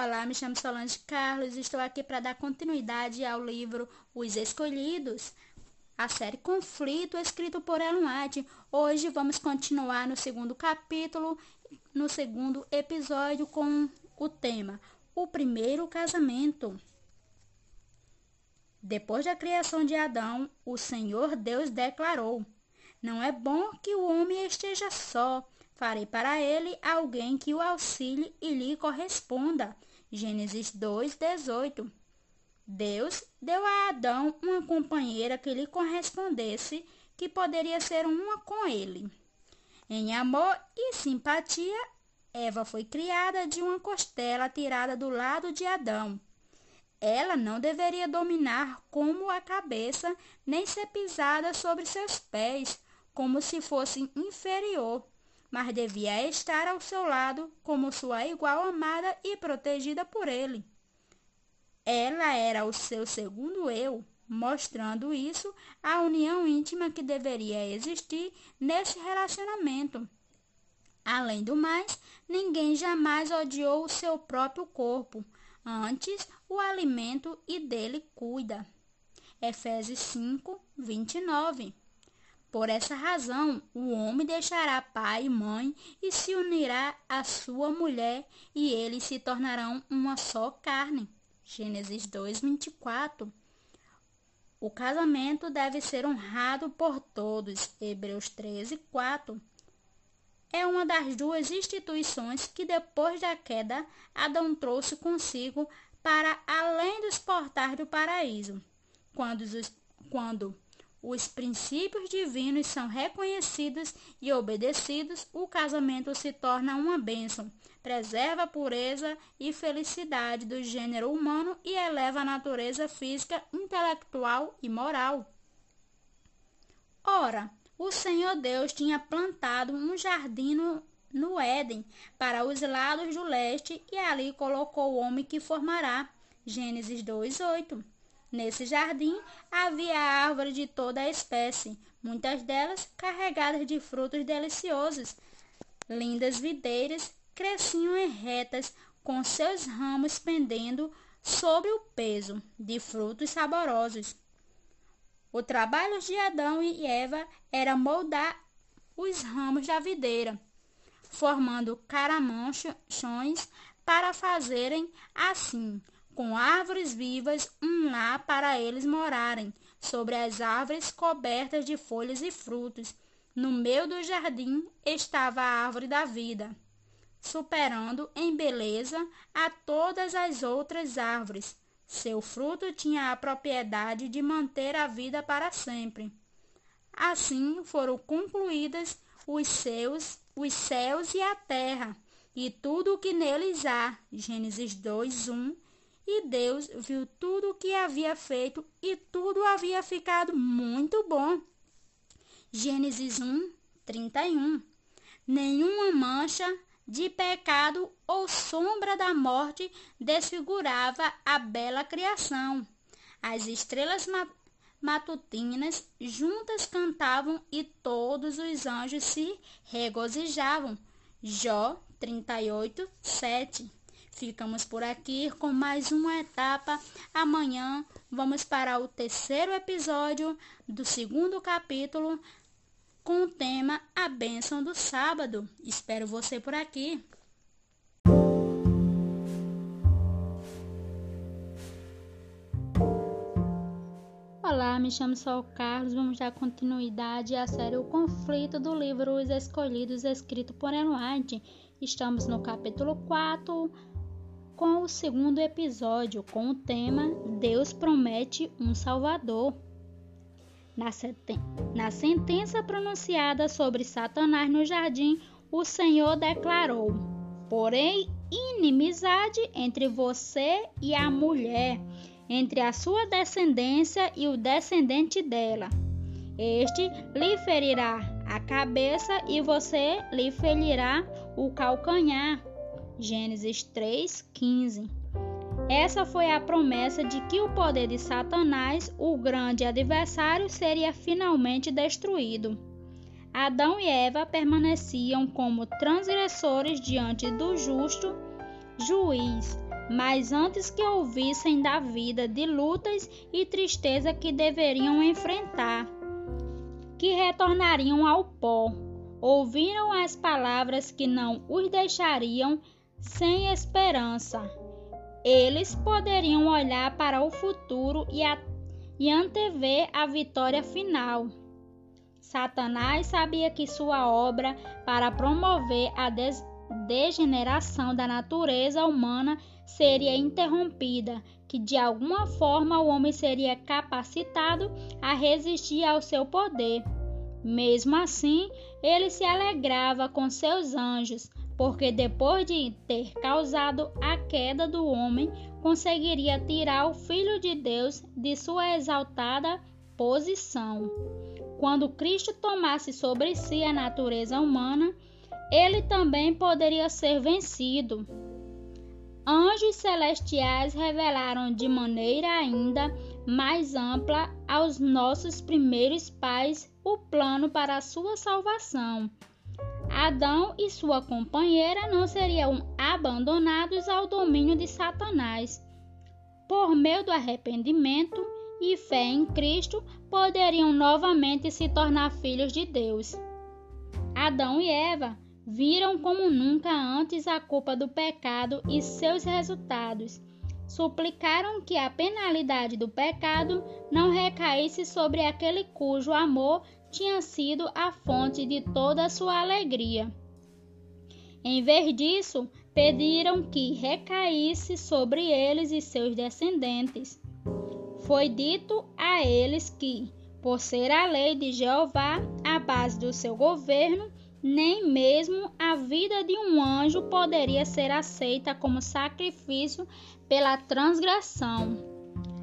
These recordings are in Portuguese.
Olá, me chamo Solange Carlos e estou aqui para dar continuidade ao livro Os Escolhidos, a série Conflito, escrito por Ellen White. Hoje vamos continuar no segundo capítulo, no segundo episódio, com o tema O Primeiro Casamento. Depois da criação de Adão, o Senhor Deus declarou: Não é bom que o homem esteja só. Farei para ele alguém que o auxilie e lhe corresponda. Gênesis 2, 18. Deus deu a Adão uma companheira que lhe correspondesse, que poderia ser uma com ele. Em amor e simpatia, Eva foi criada de uma costela tirada do lado de Adão. Ela não deveria dominar como a cabeça, nem ser pisada sobre seus pés, como se fosse inferior mas devia estar ao seu lado como sua igual amada e protegida por ele. Ela era o seu segundo eu, mostrando isso a união íntima que deveria existir nesse relacionamento. Além do mais, ninguém jamais odiou o seu próprio corpo, antes o alimento e dele cuida. Efésios 5, 29 por essa razão, o homem deixará pai e mãe e se unirá à sua mulher, e eles se tornarão uma só carne. Gênesis 2:24. O casamento deve ser honrado por todos. Hebreus 13:4. É uma das duas instituições que depois da queda Adão trouxe consigo para além dos portais do paraíso. Quando, os, quando os princípios divinos são reconhecidos e obedecidos, o casamento se torna uma bênção, preserva a pureza e felicidade do gênero humano e eleva a natureza física, intelectual e moral. Ora, o Senhor Deus tinha plantado um jardim no, no Éden para os lados do leste e ali colocou o homem que formará. Gênesis 2:8. Nesse jardim havia árvores de toda a espécie, muitas delas carregadas de frutos deliciosos. Lindas videiras cresciam em retas, com seus ramos pendendo sobre o peso de frutos saborosos. O trabalho de Adão e Eva era moldar os ramos da videira, formando caramanchões para fazerem assim com árvores vivas um lar para eles morarem, sobre as árvores cobertas de folhas e frutos. No meio do jardim estava a árvore da vida, superando em beleza a todas as outras árvores. Seu fruto tinha a propriedade de manter a vida para sempre. Assim foram concluídas os seus, os céus e a terra, e tudo o que neles há. Gênesis 2, 1 e Deus viu tudo o que havia feito e tudo havia ficado muito bom. Gênesis 1, 31. Nenhuma mancha de pecado ou sombra da morte desfigurava a bela criação. As estrelas matutinas juntas cantavam e todos os anjos se regozijavam. Jó 38, 7. Ficamos por aqui com mais uma etapa. Amanhã vamos para o terceiro episódio do segundo capítulo com o tema A Bênção do Sábado. Espero você por aqui. Olá, me chamo Sol Carlos. Vamos dar continuidade à série O Conflito do livro Os Escolhidos, escrito por White. Estamos no capítulo 4 com o segundo episódio com o tema Deus promete um Salvador. Na, na sentença pronunciada sobre Satanás no jardim, o Senhor declarou: Porém, inimizade entre você e a mulher, entre a sua descendência e o descendente dela. Este lhe ferirá a cabeça e você lhe ferirá o calcanhar. Gênesis 3:15. Essa foi a promessa de que o poder de Satanás, o grande adversário, seria finalmente destruído. Adão e Eva permaneciam como transgressores diante do justo juiz, mas antes que ouvissem da vida de lutas e tristeza que deveriam enfrentar, que retornariam ao pó, ouviram as palavras que não os deixariam sem esperança. Eles poderiam olhar para o futuro e, a, e antever a vitória final. Satanás sabia que sua obra para promover a des degeneração da natureza humana seria interrompida, que de alguma forma o homem seria capacitado a resistir ao seu poder. Mesmo assim, ele se alegrava com seus anjos, porque depois de ter causado a queda do homem, conseguiria tirar o Filho de Deus de sua exaltada posição. Quando Cristo tomasse sobre si a natureza humana, ele também poderia ser vencido. Anjos celestiais revelaram de maneira ainda mais ampla aos nossos primeiros pais o plano para a sua salvação. Adão e sua companheira não seriam abandonados ao domínio de Satanás. Por meio do arrependimento e fé em Cristo, poderiam novamente se tornar filhos de Deus. Adão e Eva viram como nunca antes a culpa do pecado e seus resultados. Suplicaram que a penalidade do pecado não recaísse sobre aquele cujo amor tinha sido a fonte de toda a sua alegria. Em vez disso, pediram que recaísse sobre eles e seus descendentes. Foi dito a eles que, por ser a lei de Jeová a base do seu governo, nem mesmo a vida de um anjo poderia ser aceita como sacrifício pela transgressão.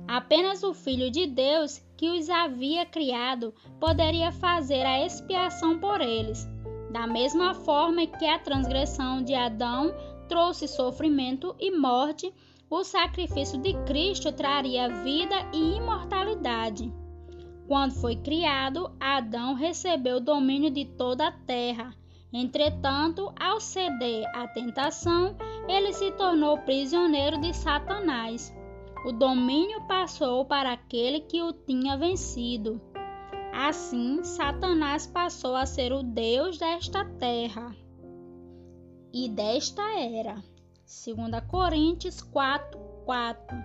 Apenas o Filho de Deus, que os havia criado, poderia fazer a expiação por eles. Da mesma forma que a transgressão de Adão trouxe sofrimento e morte, o sacrifício de Cristo traria vida e imortalidade. Quando foi criado, Adão recebeu o domínio de toda a terra. Entretanto, ao ceder à tentação, ele se tornou prisioneiro de Satanás. O domínio passou para aquele que o tinha vencido. Assim, Satanás passou a ser o Deus desta terra e desta era. 2 Coríntios 4, 4.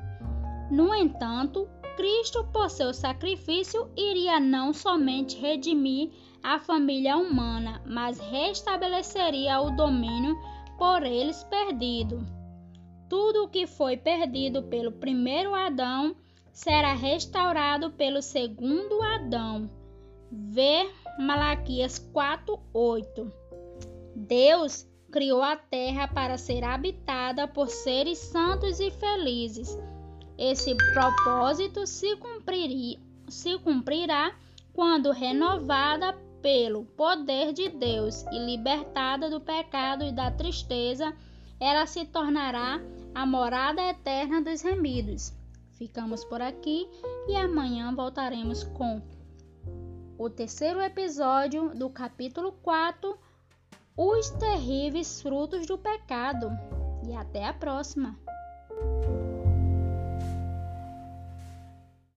No entanto, Cristo, por seu sacrifício, iria não somente redimir a família humana, mas restabeleceria o domínio por eles perdido. Tudo o que foi perdido pelo primeiro Adão será restaurado pelo segundo Adão. Vê Malaquias 4:8. Deus criou a terra para ser habitada por seres santos e felizes esse propósito se, cumpriria, se cumprirá quando renovada pelo poder de Deus e libertada do pecado e da tristeza, ela se tornará a morada eterna dos remidos. Ficamos por aqui e amanhã voltaremos com o terceiro episódio do capítulo 4, Os terríveis frutos do pecado. E até a próxima!